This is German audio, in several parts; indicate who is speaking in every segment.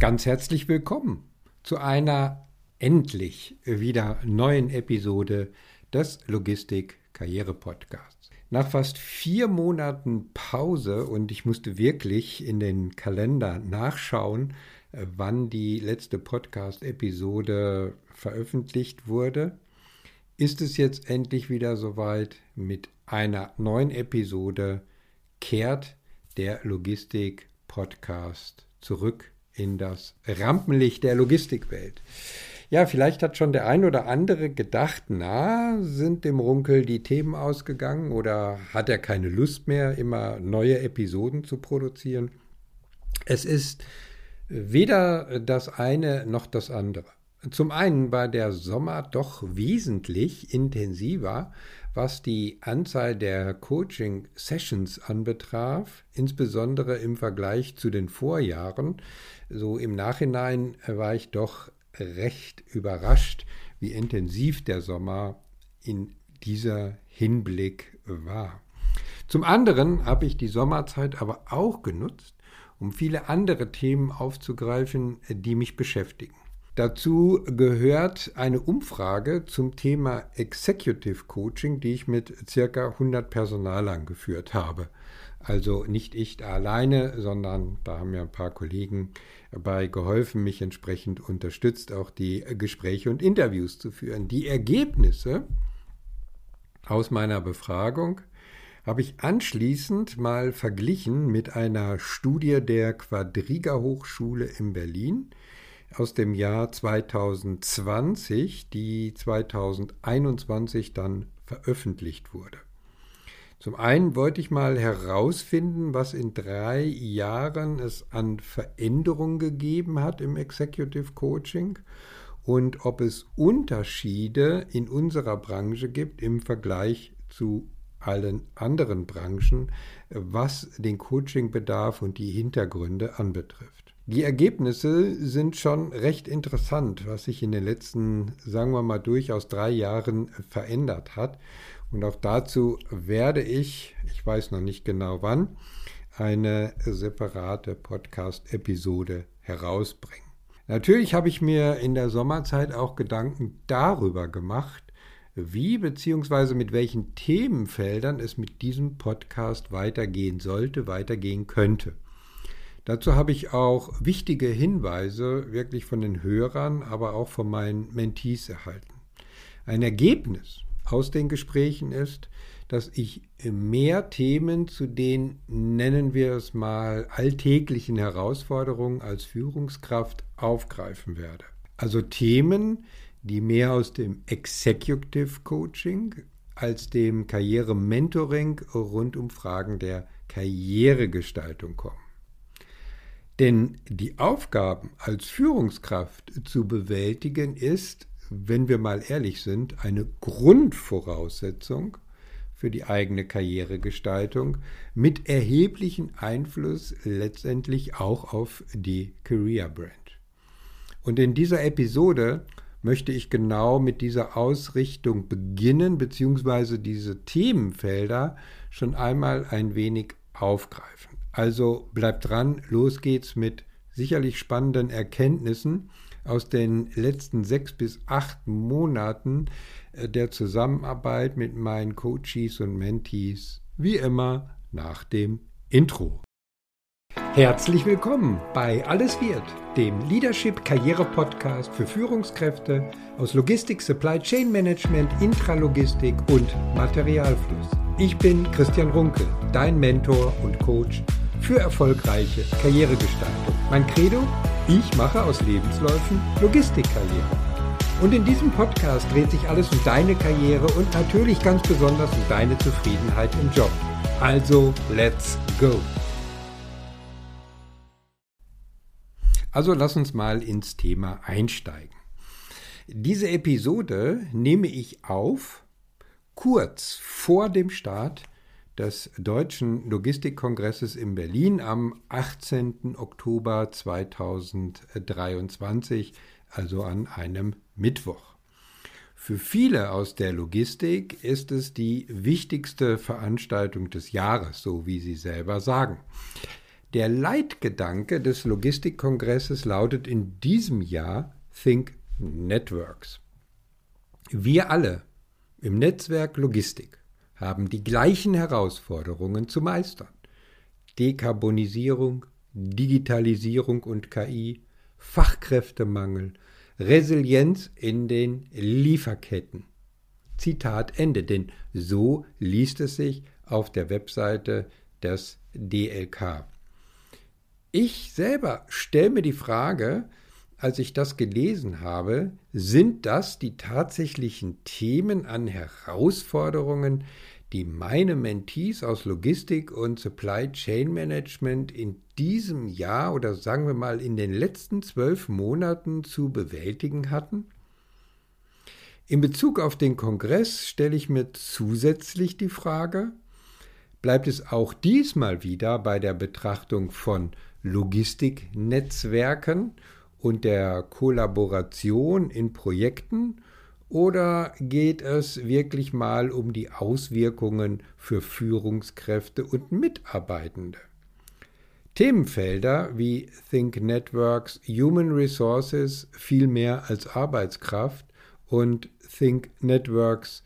Speaker 1: Ganz herzlich willkommen zu einer endlich wieder neuen Episode des Logistik Karriere Podcasts. Nach fast vier Monaten Pause und ich musste wirklich in den Kalender nachschauen, wann die letzte Podcast-Episode veröffentlicht wurde, ist es jetzt endlich wieder soweit. Mit einer neuen Episode kehrt der Logistik Podcast zurück in das Rampenlicht der Logistikwelt. Ja, vielleicht hat schon der ein oder andere gedacht, na, sind dem Runkel die Themen ausgegangen oder hat er keine Lust mehr, immer neue Episoden zu produzieren? Es ist weder das eine noch das andere. Zum einen war der Sommer doch wesentlich intensiver, was die Anzahl der Coaching-Sessions anbetraf, insbesondere im Vergleich zu den Vorjahren. So im Nachhinein war ich doch recht überrascht, wie intensiv der Sommer in dieser Hinblick war. Zum anderen habe ich die Sommerzeit aber auch genutzt, um viele andere Themen aufzugreifen, die mich beschäftigen. Dazu gehört eine Umfrage zum Thema Executive Coaching, die ich mit circa 100 Personalern geführt habe. Also nicht ich alleine, sondern da haben mir ein paar Kollegen bei geholfen, mich entsprechend unterstützt, auch die Gespräche und Interviews zu führen. Die Ergebnisse aus meiner Befragung habe ich anschließend mal verglichen mit einer Studie der Quadriga Hochschule in Berlin aus dem Jahr 2020, die 2021 dann veröffentlicht wurde. Zum einen wollte ich mal herausfinden, was in drei Jahren es an Veränderungen gegeben hat im Executive Coaching und ob es Unterschiede in unserer Branche gibt im Vergleich zu allen anderen Branchen, was den Coachingbedarf und die Hintergründe anbetrifft. Die Ergebnisse sind schon recht interessant, was sich in den letzten, sagen wir mal, durchaus drei Jahren verändert hat. Und auch dazu werde ich, ich weiß noch nicht genau wann, eine separate Podcast-Episode herausbringen. Natürlich habe ich mir in der Sommerzeit auch Gedanken darüber gemacht, wie bzw. mit welchen Themenfeldern es mit diesem Podcast weitergehen sollte, weitergehen könnte. Dazu habe ich auch wichtige Hinweise wirklich von den Hörern, aber auch von meinen Mentees erhalten. Ein Ergebnis aus den Gesprächen ist, dass ich mehr Themen zu den, nennen wir es mal, alltäglichen Herausforderungen als Führungskraft aufgreifen werde. Also Themen, die mehr aus dem Executive Coaching als dem Karriere-Mentoring rund um Fragen der Karrieregestaltung kommen. Denn die Aufgaben als Führungskraft zu bewältigen ist, wenn wir mal ehrlich sind, eine Grundvoraussetzung für die eigene Karrieregestaltung mit erheblichem Einfluss letztendlich auch auf die Career Brand. Und in dieser Episode möchte ich genau mit dieser Ausrichtung beginnen, beziehungsweise diese Themenfelder schon einmal ein wenig aufgreifen. Also bleibt dran, los geht's mit sicherlich spannenden Erkenntnissen aus den letzten sechs bis acht Monaten äh, der Zusammenarbeit mit meinen Coaches und Mentees, wie immer nach dem Intro. Herzlich willkommen bei Alles wird, dem Leadership Karriere Podcast für Führungskräfte aus Logistik, Supply Chain Management, Intralogistik und Materialfluss. Ich bin Christian Runkel, dein Mentor und Coach für erfolgreiche Karrieregestaltung. Mein Credo? Ich mache aus Lebensläufen Logistikkarriere. Und in diesem Podcast dreht sich alles um deine Karriere und natürlich ganz besonders um deine Zufriedenheit im Job. Also, let's go! Also lass uns mal ins Thema einsteigen. Diese Episode nehme ich auf kurz vor dem Start des Deutschen Logistikkongresses in Berlin am 18. Oktober 2023, also an einem Mittwoch. Für viele aus der Logistik ist es die wichtigste Veranstaltung des Jahres, so wie sie selber sagen. Der Leitgedanke des Logistikkongresses lautet in diesem Jahr Think Networks. Wir alle im Netzwerk Logistik haben die gleichen Herausforderungen zu meistern. Dekarbonisierung, Digitalisierung und KI, Fachkräftemangel, Resilienz in den Lieferketten. Zitat Ende, denn so liest es sich auf der Webseite des DLK. Ich selber stelle mir die Frage, als ich das gelesen habe, sind das die tatsächlichen Themen an Herausforderungen, die meine Mentees aus Logistik und Supply Chain Management in diesem Jahr oder sagen wir mal in den letzten zwölf Monaten zu bewältigen hatten? In Bezug auf den Kongress stelle ich mir zusätzlich die Frage, bleibt es auch diesmal wieder bei der Betrachtung von Logistiknetzwerken und der Kollaboration in Projekten oder geht es wirklich mal um die Auswirkungen für Führungskräfte und Mitarbeitende? Themenfelder wie Think Networks, Human Resources viel mehr als Arbeitskraft und Think Networks,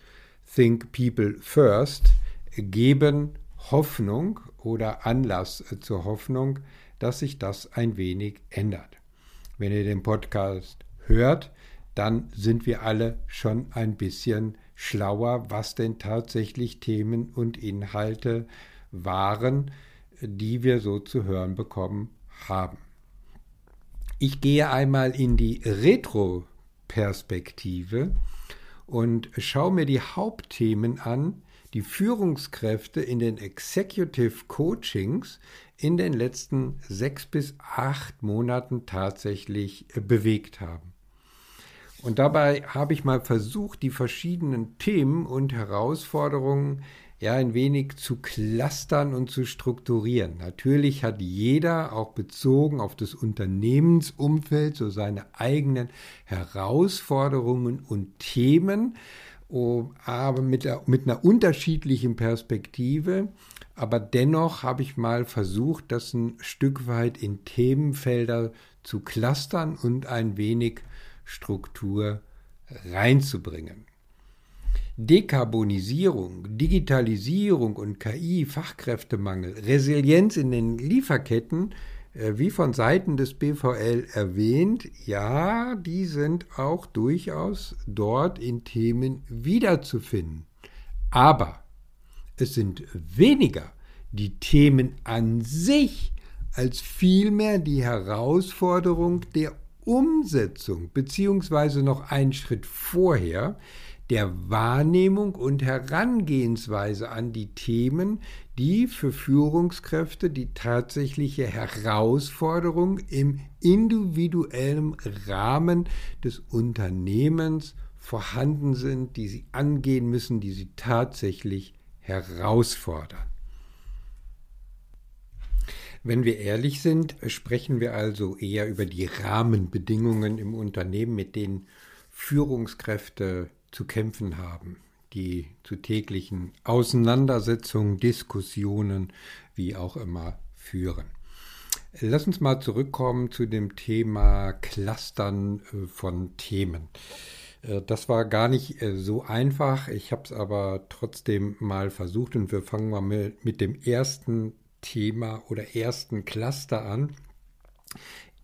Speaker 1: Think People First geben Hoffnung oder Anlass zur Hoffnung, dass sich das ein wenig ändert. Wenn ihr den Podcast hört, dann sind wir alle schon ein bisschen schlauer, was denn tatsächlich Themen und Inhalte waren, die wir so zu hören bekommen haben. Ich gehe einmal in die Retro-Perspektive und schaue mir die Hauptthemen an, die Führungskräfte in den Executive Coachings in den letzten sechs bis acht Monaten tatsächlich äh, bewegt haben. Und dabei habe ich mal versucht, die verschiedenen Themen und Herausforderungen ja ein wenig zu clustern und zu strukturieren. Natürlich hat jeder auch bezogen auf das Unternehmensumfeld so seine eigenen Herausforderungen und Themen, aber mit, mit einer unterschiedlichen Perspektive. Aber dennoch habe ich mal versucht, das ein Stück weit in Themenfelder zu clustern und ein wenig Struktur reinzubringen. Dekarbonisierung, Digitalisierung und KI, Fachkräftemangel, Resilienz in den Lieferketten, wie von Seiten des BVL erwähnt, ja, die sind auch durchaus dort in Themen wiederzufinden. Aber es sind weniger die Themen an sich als vielmehr die Herausforderung der Umsetzung, beziehungsweise noch einen Schritt vorher, der Wahrnehmung und Herangehensweise an die Themen, die für Führungskräfte die tatsächliche Herausforderung im individuellen Rahmen des Unternehmens vorhanden sind, die sie angehen müssen, die sie tatsächlich herausfordern. Wenn wir ehrlich sind, sprechen wir also eher über die Rahmenbedingungen im Unternehmen, mit denen Führungskräfte zu kämpfen haben, die zu täglichen Auseinandersetzungen, Diskussionen, wie auch immer führen. Lass uns mal zurückkommen zu dem Thema Clustern äh, von Themen. Äh, das war gar nicht äh, so einfach. Ich habe es aber trotzdem mal versucht und wir fangen mal mit dem ersten Thema oder ersten Cluster an.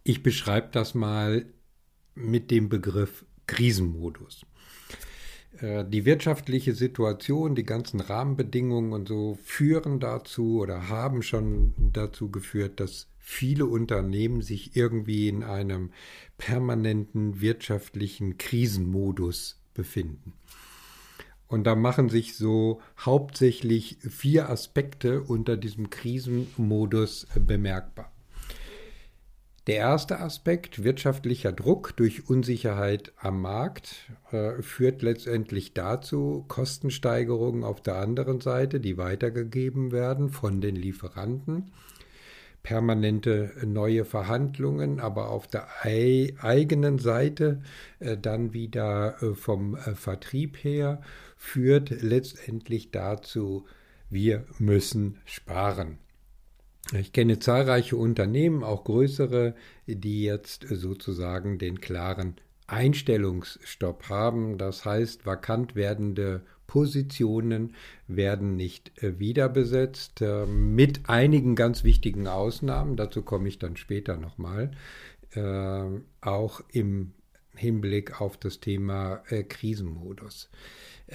Speaker 1: Ich beschreibe das mal mit dem Begriff Krisenmodus. Äh, die wirtschaftliche Situation, die ganzen Rahmenbedingungen und so führen dazu oder haben schon dazu geführt, dass viele Unternehmen sich irgendwie in einem permanenten wirtschaftlichen Krisenmodus befinden. Und da machen sich so hauptsächlich vier Aspekte unter diesem Krisenmodus bemerkbar. Der erste Aspekt, wirtschaftlicher Druck durch Unsicherheit am Markt, äh, führt letztendlich dazu Kostensteigerungen auf der anderen Seite, die weitergegeben werden von den Lieferanten, permanente neue Verhandlungen, aber auf der ei eigenen Seite äh, dann wieder äh, vom Vertrieb her, führt letztendlich dazu, wir müssen sparen. Ich kenne zahlreiche Unternehmen, auch größere, die jetzt sozusagen den klaren Einstellungsstopp haben. Das heißt, vakant werdende Positionen werden nicht äh, wieder besetzt, äh, mit einigen ganz wichtigen Ausnahmen. Dazu komme ich dann später nochmal. Äh, auch im Hinblick auf das Thema Krisenmodus.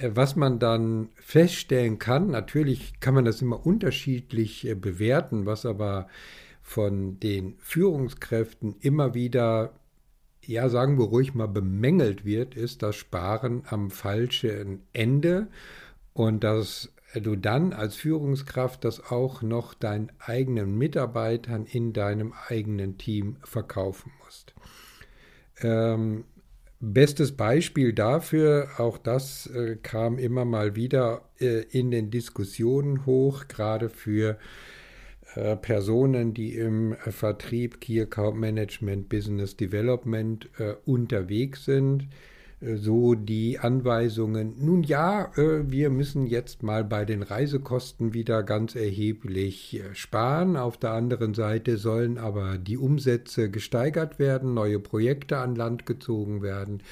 Speaker 1: Was man dann feststellen kann, natürlich kann man das immer unterschiedlich bewerten, was aber von den Führungskräften immer wieder ja, sagen wir ruhig mal, bemängelt wird, ist das Sparen am falschen Ende und dass du dann als Führungskraft das auch noch deinen eigenen Mitarbeitern in deinem eigenen Team verkaufen musst. Ähm, bestes Beispiel dafür, auch das äh, kam immer mal wieder äh, in den Diskussionen hoch, gerade für äh, Personen, die im äh, Vertrieb, Key Account Management, Business Development äh, unterwegs sind, so die Anweisungen, nun ja, äh, wir müssen jetzt mal bei den Reisekosten wieder ganz erheblich sparen. Auf der anderen Seite sollen aber die Umsätze gesteigert werden, neue Projekte an Land gezogen werden.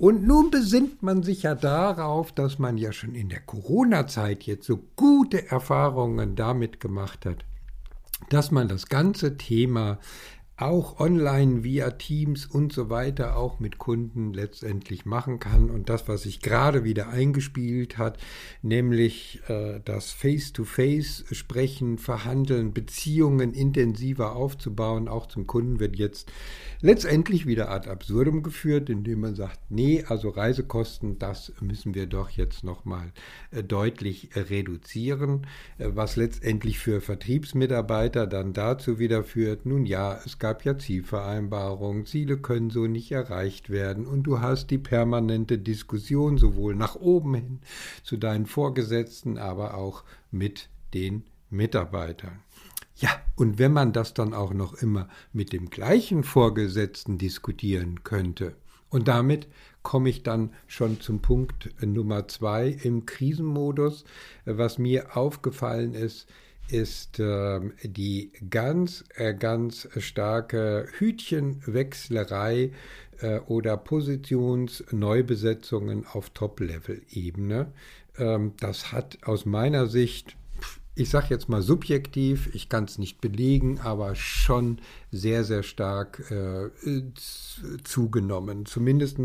Speaker 1: Und nun besinnt man sich ja darauf, dass man ja schon in der Corona-Zeit jetzt so gute Erfahrungen damit gemacht hat, dass man das ganze Thema auch online via Teams und so weiter auch mit Kunden letztendlich machen kann. Und das, was sich gerade wieder eingespielt hat, nämlich äh, das Face-to-Face sprechen, verhandeln, Beziehungen intensiver aufzubauen, auch zum Kunden, wird jetzt letztendlich wieder ad absurdum geführt, indem man sagt, nee, also Reisekosten, das müssen wir doch jetzt nochmal äh, deutlich reduzieren, äh, was letztendlich für Vertriebsmitarbeiter dann dazu wieder führt, nun ja, es gab gab ja Zielvereinbarungen, Ziele können so nicht erreicht werden und du hast die permanente Diskussion sowohl nach oben hin zu deinen Vorgesetzten, aber auch mit den Mitarbeitern. Ja, und wenn man das dann auch noch immer mit dem gleichen Vorgesetzten diskutieren könnte, und damit komme ich dann schon zum Punkt Nummer zwei im Krisenmodus. Was mir aufgefallen ist, ist äh, die ganz, äh, ganz starke Hütchenwechslerei äh, oder Positionsneubesetzungen auf Top-Level-Ebene. Ähm, das hat aus meiner Sicht ich sage jetzt mal subjektiv, ich kann es nicht belegen, aber schon sehr, sehr stark äh, zugenommen. Zumindest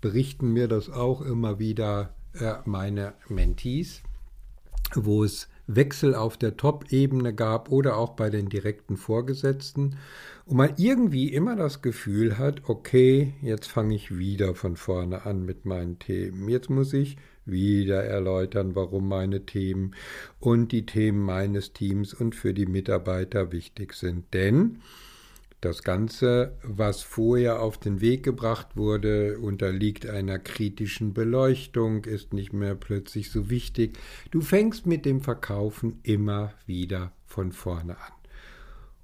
Speaker 1: berichten mir das auch immer wieder äh, meine Mentees, wo es Wechsel auf der Top-Ebene gab oder auch bei den direkten Vorgesetzten und man irgendwie immer das Gefühl hat, okay, jetzt fange ich wieder von vorne an mit meinen Themen. Jetzt muss ich wieder erläutern, warum meine Themen und die Themen meines Teams und für die Mitarbeiter wichtig sind. Denn das Ganze, was vorher auf den Weg gebracht wurde, unterliegt einer kritischen Beleuchtung, ist nicht mehr plötzlich so wichtig. Du fängst mit dem Verkaufen immer wieder von vorne an.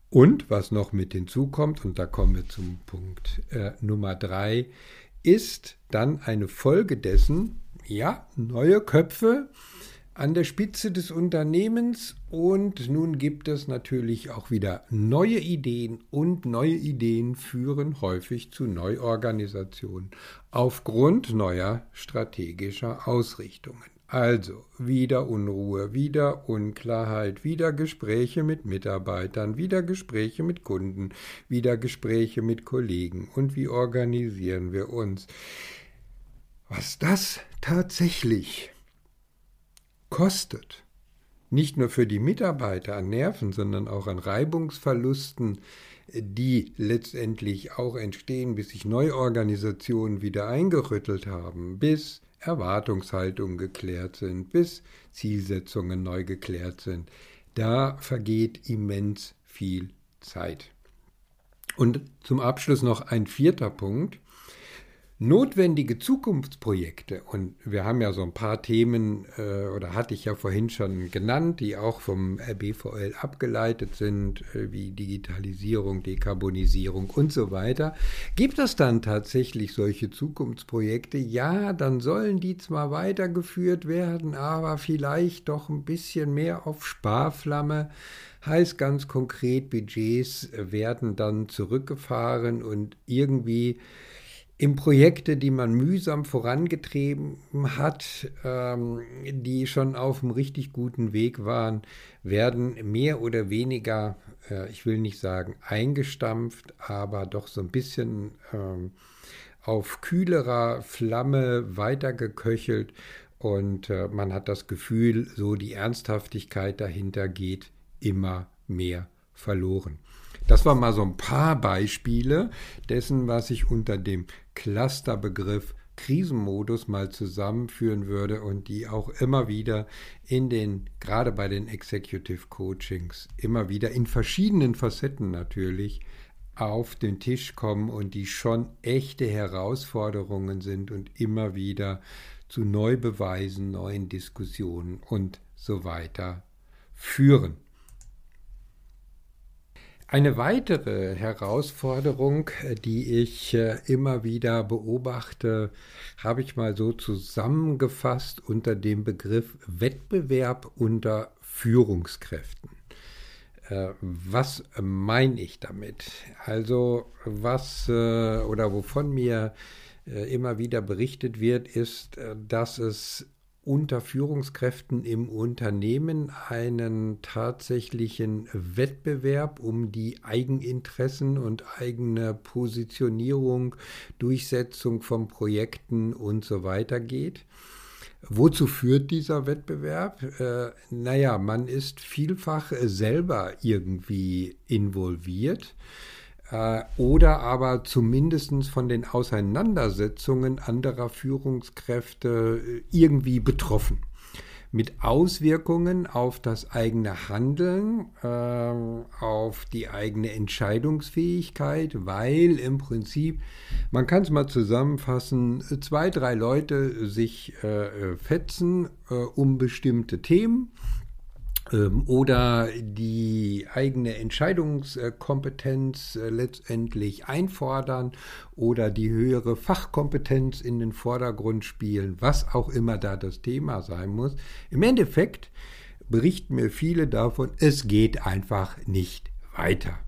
Speaker 1: Und was noch mit hinzukommt, und da kommen wir zum Punkt äh, Nummer drei, ist dann eine Folge dessen, ja, neue Köpfe, an der Spitze des Unternehmens und nun gibt es natürlich auch wieder neue Ideen und neue Ideen führen häufig zu Neuorganisationen aufgrund neuer strategischer Ausrichtungen. Also wieder Unruhe, wieder Unklarheit, wieder Gespräche mit Mitarbeitern, wieder Gespräche mit Kunden, wieder Gespräche mit Kollegen. Und wie organisieren wir uns? Was das tatsächlich kostet, nicht nur für die Mitarbeiter an Nerven, sondern auch an Reibungsverlusten, die letztendlich auch entstehen, bis sich Neuorganisationen wieder eingerüttelt haben, bis Erwartungshaltungen geklärt sind, bis Zielsetzungen neu geklärt sind. Da vergeht immens viel Zeit. Und zum Abschluss noch ein vierter Punkt. Notwendige Zukunftsprojekte, und wir haben ja so ein paar Themen, äh, oder hatte ich ja vorhin schon genannt, die auch vom BVL abgeleitet sind, äh, wie Digitalisierung, Dekarbonisierung und so weiter. Gibt es dann tatsächlich solche Zukunftsprojekte? Ja, dann sollen die zwar weitergeführt werden, aber vielleicht doch ein bisschen mehr auf Sparflamme. Heißt ganz konkret, Budgets werden dann zurückgefahren und irgendwie in Projekte, die man mühsam vorangetrieben hat, ähm, die schon auf einem richtig guten Weg waren, werden mehr oder weniger, äh, ich will nicht sagen eingestampft, aber doch so ein bisschen ähm, auf kühlerer Flamme weitergeköchelt und äh, man hat das Gefühl, so die Ernsthaftigkeit dahinter geht immer mehr verloren. Das waren mal so ein paar Beispiele dessen, was ich unter dem Clusterbegriff Krisenmodus mal zusammenführen würde und die auch immer wieder in den, gerade bei den Executive Coachings, immer wieder in verschiedenen Facetten natürlich auf den Tisch kommen und die schon echte Herausforderungen sind und immer wieder zu Neubeweisen, neuen Diskussionen und so weiter führen. Eine weitere Herausforderung, äh, die ich äh, immer wieder beobachte, habe ich mal so zusammengefasst unter dem Begriff Wettbewerb unter Führungskräften. Äh, was meine ich damit? Also was oder wovon mir immer wieder berichtet wird, ist, dass es unter Führungskräften im Unternehmen einen tatsächlichen Wettbewerb um die Eigeninteressen und eigene Positionierung, Durchsetzung von Projekten und so weiter geht. Wozu führt dieser Wettbewerb? Äh, naja, man ist vielfach selber irgendwie involviert oder aber zumindest von den Auseinandersetzungen anderer Führungskräfte äh, irgendwie betroffen. Mit Auswirkungen auf das eigene Handeln, äh, auf die eigene Entscheidungsfähigkeit, weil im Prinzip, man kann es mal zusammenfassen, zwei, drei Leute sich äh, fetzen äh, um bestimmte Themen oder die eigene Entscheidungskompetenz äh, letztendlich einfordern oder die höhere Fachkompetenz in den Vordergrund spielen, was auch immer da das Thema sein muss. Im Endeffekt berichten mir viele davon, es geht einfach nicht weiter.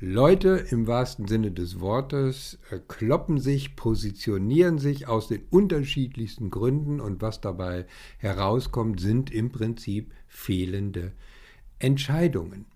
Speaker 1: Leute im wahrsten Sinne des Wortes äh, kloppen sich, positionieren sich aus den unterschiedlichsten Gründen und was dabei herauskommt, sind im Prinzip fehlende Entscheidungen.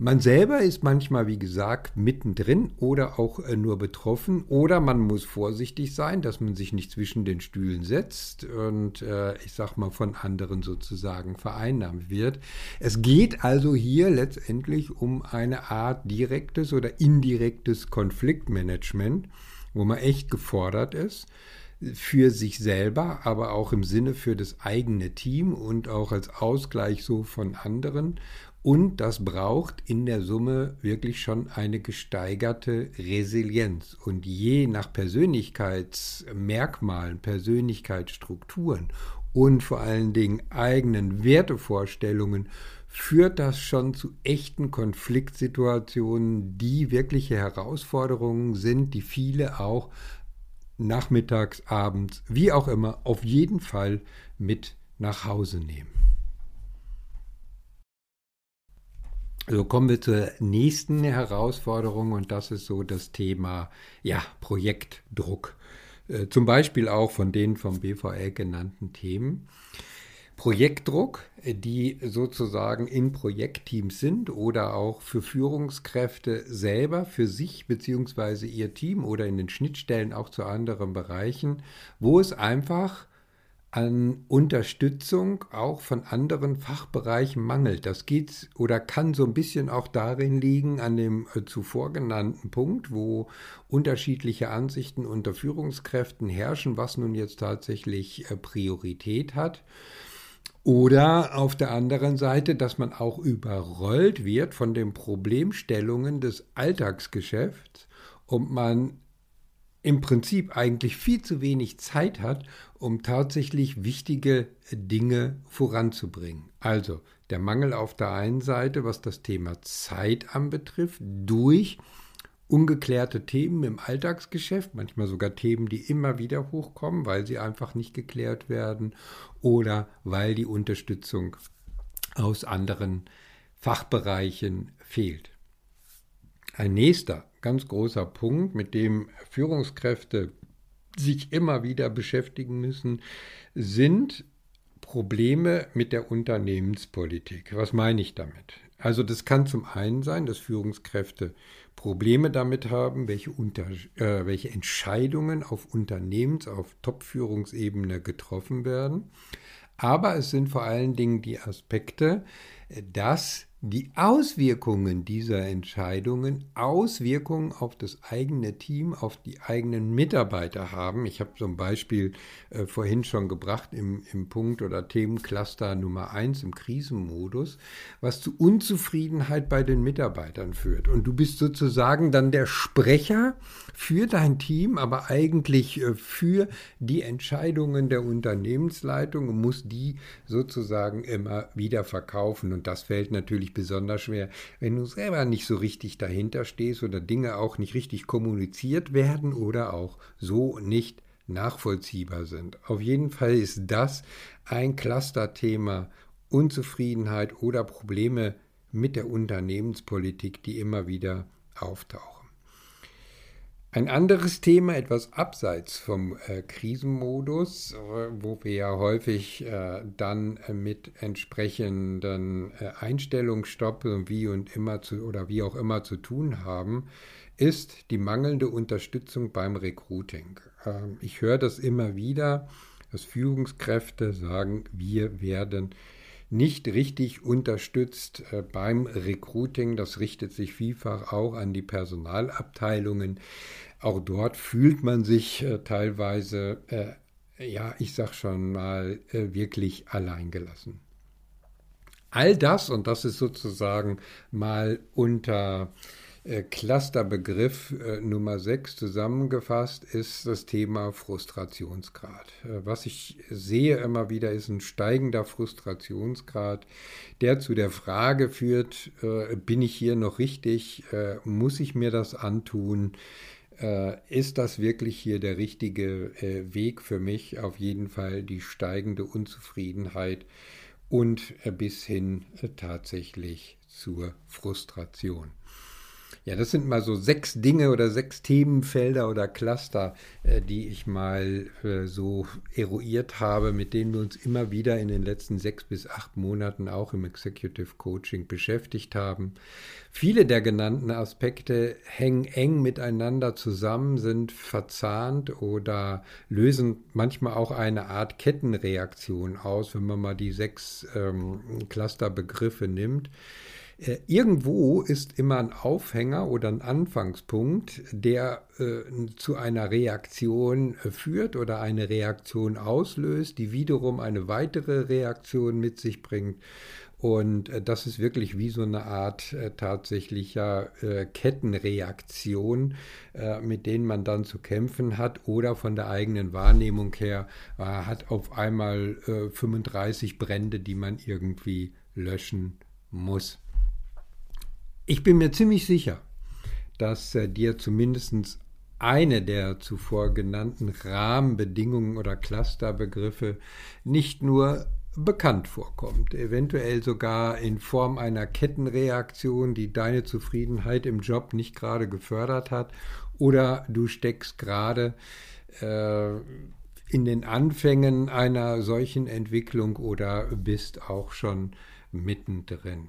Speaker 1: Man selber ist manchmal, wie gesagt, mittendrin oder auch äh, nur betroffen oder man muss vorsichtig sein, dass man sich nicht zwischen den Stühlen setzt und äh, ich sag mal von anderen sozusagen vereinnahmt wird. Es geht also hier letztendlich um eine Art direktes oder indirektes Konfliktmanagement, wo man echt gefordert ist für sich selber, aber auch im Sinne für das eigene Team und auch als Ausgleich so von anderen und das braucht in der Summe wirklich schon eine gesteigerte Resilienz. Und je nach Persönlichkeitsmerkmalen, Persönlichkeitsstrukturen und vor allen Dingen eigenen Wertevorstellungen führt das schon zu echten Konfliktsituationen, die wirkliche Herausforderungen sind, die viele auch nachmittags, abends, wie auch immer, auf jeden Fall mit nach Hause nehmen. So kommen wir zur nächsten Herausforderung und das ist so das Thema ja, Projektdruck. Äh, zum Beispiel auch von den vom BVL genannten Themen. Projektdruck, die sozusagen in Projektteams sind oder auch für Führungskräfte selber, für sich bzw. ihr Team oder in den Schnittstellen auch zu anderen Bereichen, wo es einfach an Unterstützung auch von anderen Fachbereichen mangelt. Das geht oder kann so ein bisschen auch darin liegen, an dem äh, zuvor genannten Punkt, wo unterschiedliche Ansichten unter Führungskräften herrschen, was nun jetzt tatsächlich äh, Priorität hat. Oder auf der anderen Seite, dass man auch überrollt wird von den Problemstellungen des Alltagsgeschäfts und man im Prinzip eigentlich viel zu wenig Zeit hat, um tatsächlich wichtige Dinge voranzubringen. Also der Mangel auf der einen Seite, was das Thema Zeit anbetrifft, durch ungeklärte Themen im Alltagsgeschäft, manchmal sogar Themen, die immer wieder hochkommen, weil sie einfach nicht geklärt werden oder weil die Unterstützung aus anderen Fachbereichen fehlt. Ein nächster ganz großer Punkt, mit dem Führungskräfte sich immer wieder beschäftigen müssen, sind Probleme mit der Unternehmenspolitik. Was meine ich damit? Also das kann zum einen sein, dass Führungskräfte Probleme damit haben, welche, Unter äh, welche Entscheidungen auf Unternehmens-, auf Top-Führungsebene getroffen werden. Aber es sind vor allen Dingen die Aspekte, dass die Auswirkungen dieser Entscheidungen Auswirkungen auf das eigene Team, auf die eigenen Mitarbeiter haben. Ich habe zum Beispiel äh, vorhin schon gebracht im, im Punkt oder Themencluster Nummer 1 im Krisenmodus, was zu Unzufriedenheit bei den Mitarbeitern führt. Und du bist sozusagen dann der Sprecher für dein Team, aber eigentlich äh, für die Entscheidungen der Unternehmensleitung und musst die sozusagen immer wieder verkaufen. Und das fällt natürlich natürlich besonders schwer, wenn du selber nicht so richtig dahinter stehst oder Dinge auch nicht richtig kommuniziert werden oder auch so nicht nachvollziehbar sind. Auf jeden Fall ist das ein Clusterthema Unzufriedenheit oder Probleme mit der Unternehmenspolitik, die immer wieder auftauchen. Ein anderes Thema, etwas abseits vom äh, Krisenmodus, äh, wo wir ja häufig äh, dann äh, mit entsprechenden äh, Einstellungsstoppen wie und immer zu oder wie auch immer zu tun haben, ist die mangelnde Unterstützung beim Recruiting. Ähm, ich höre das immer wieder, dass Führungskräfte sagen, wir werden nicht richtig unterstützt äh, beim Recruiting. Das richtet sich vielfach auch an die Personalabteilungen. Auch dort fühlt man sich äh, teilweise, äh, ja, ich sag schon mal, wirklich alleingelassen. All das, und das ist sozusagen mal unter Clusterbegriff äh, Nummer 6 zusammengefasst ist das Thema Frustrationsgrad. Äh, was ich sehe immer wieder ist ein steigender Frustrationsgrad, der zu der Frage führt, bin ich hier noch richtig, muss ich mir das antun, ist das wirklich hier der richtige Weg für mich? Auf jeden Fall die steigende Unzufriedenheit und bis hin tatsächlich zur Frustration. Ja, das sind mal so sechs Dinge oder sechs Themenfelder oder Cluster, äh, die ich mal äh, so eruiert habe, mit denen wir uns immer wieder in den letzten sechs bis acht Monaten auch im Executive Coaching beschäftigt haben. Viele der genannten Aspekte hängen eng miteinander zusammen, sind verzahnt oder lösen manchmal auch eine Art Kettenreaktion aus, wenn man mal die sechs ähm, Clusterbegriffe nimmt. Äh, irgendwo ist immer ein Aufhänger oder ein Anfangspunkt, der äh, zu einer Reaktion äh, führt oder eine Reaktion auslöst, die wiederum eine weitere Reaktion mit sich bringt. Und äh, das ist wirklich wie so eine Art äh, tatsächlicher äh, Kettenreaktion, mit denen man dann zu kämpfen hat oder von der eigenen Wahrnehmung her hat auf einmal 35 Brände, die man irgendwie löschen muss. Ich bin mir ziemlich sicher, dass äh, dir zumindest eine der zuvor genannten Rahmenbedingungen oder Clusterbegriffe nicht nur bekannt vorkommt, eventuell sogar in Form einer Kettenreaktion, die deine Zufriedenheit im Job nicht gerade gefördert hat, oder du steckst gerade äh, in den Anfängen einer solchen Entwicklung oder bist auch schon mittendrin.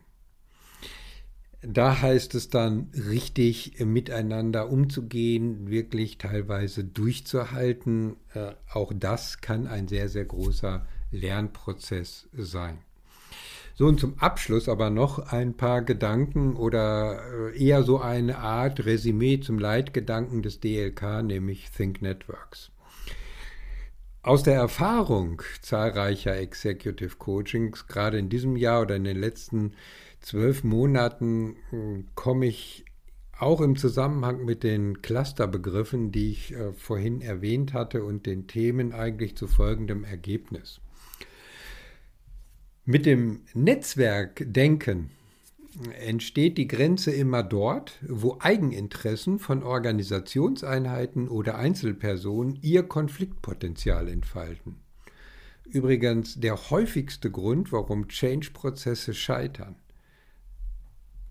Speaker 1: Da heißt es dann richtig miteinander umzugehen, wirklich teilweise durchzuhalten. Äh, auch das kann ein sehr, sehr großer Lernprozess sein. So und zum Abschluss aber noch ein paar Gedanken oder äh, eher so eine Art Resümee zum Leitgedanken des DLK, nämlich Think Networks. Aus der Erfahrung zahlreicher Executive Coachings, gerade in diesem Jahr oder in den letzten Jahren, zwölf Monaten hm, komme ich auch im Zusammenhang mit den Clusterbegriffen, die ich äh, vorhin erwähnt hatte und den Themen eigentlich zu folgendem Ergebnis. Mit dem Netzwerkdenken entsteht die Grenze immer dort, wo Eigeninteressen von Organisationseinheiten oder Einzelpersonen ihr Konfliktpotenzial entfalten. Übrigens der häufigste Grund, warum Change-Prozesse scheitern.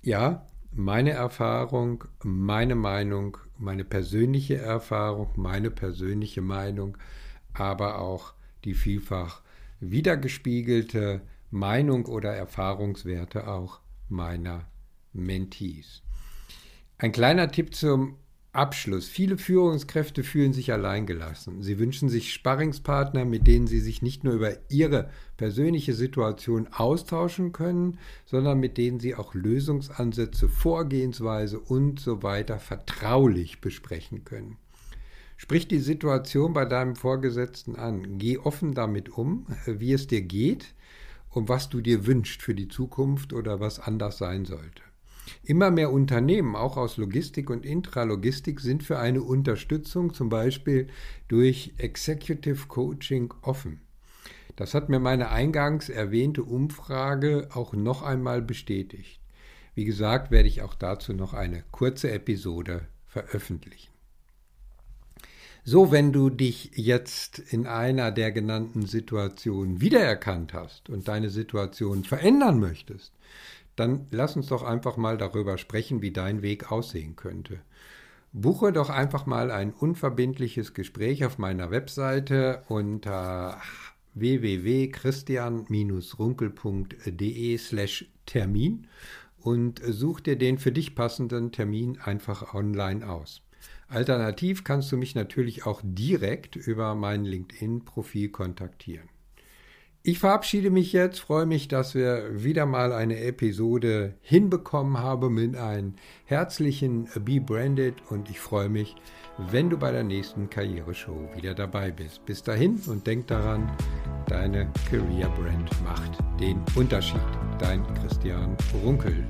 Speaker 1: Ja, meine Erfahrung, meine Meinung, meine persönliche Erfahrung, meine persönliche Meinung, aber auch die vielfach wiedergespiegelte Meinung oder Erfahrungswerte auch meiner Mentees. Ein kleiner Tipp zum Abschluss. Viele Führungskräfte fühlen sich alleingelassen. Sie wünschen sich Sparringspartner, mit denen sie sich nicht nur über ihre persönliche Situation austauschen können, sondern mit denen sie auch Lösungsansätze, Vorgehensweise und so weiter vertraulich besprechen können. Sprich die Situation bei deinem Vorgesetzten an. Geh offen damit um, wie es dir geht und was du dir wünschst für die Zukunft oder was anders sein sollte. Immer mehr Unternehmen, auch aus Logistik und Intralogistik, sind für eine Unterstützung, zum Beispiel durch Executive Coaching, offen. Das hat mir meine eingangs erwähnte Umfrage auch noch einmal bestätigt. Wie gesagt, werde ich auch dazu noch eine kurze Episode veröffentlichen. So, wenn du dich jetzt in einer der genannten Situationen wiedererkannt hast und deine Situation verändern möchtest, dann lass uns doch einfach mal darüber sprechen, wie dein Weg aussehen könnte. Buche doch einfach mal ein unverbindliches Gespräch auf meiner Webseite unter www.christian-runkel.de slash Termin und such dir den für dich passenden Termin einfach online aus. Alternativ kannst du mich natürlich auch direkt über mein LinkedIn-Profil kontaktieren. Ich verabschiede mich jetzt, freue mich, dass wir wieder mal eine Episode hinbekommen haben mit einem herzlichen Be Branded und ich freue mich, wenn du bei der nächsten Karriereshow wieder dabei bist. Bis dahin und denk daran, deine Career Brand macht den Unterschied. Dein Christian Runkel.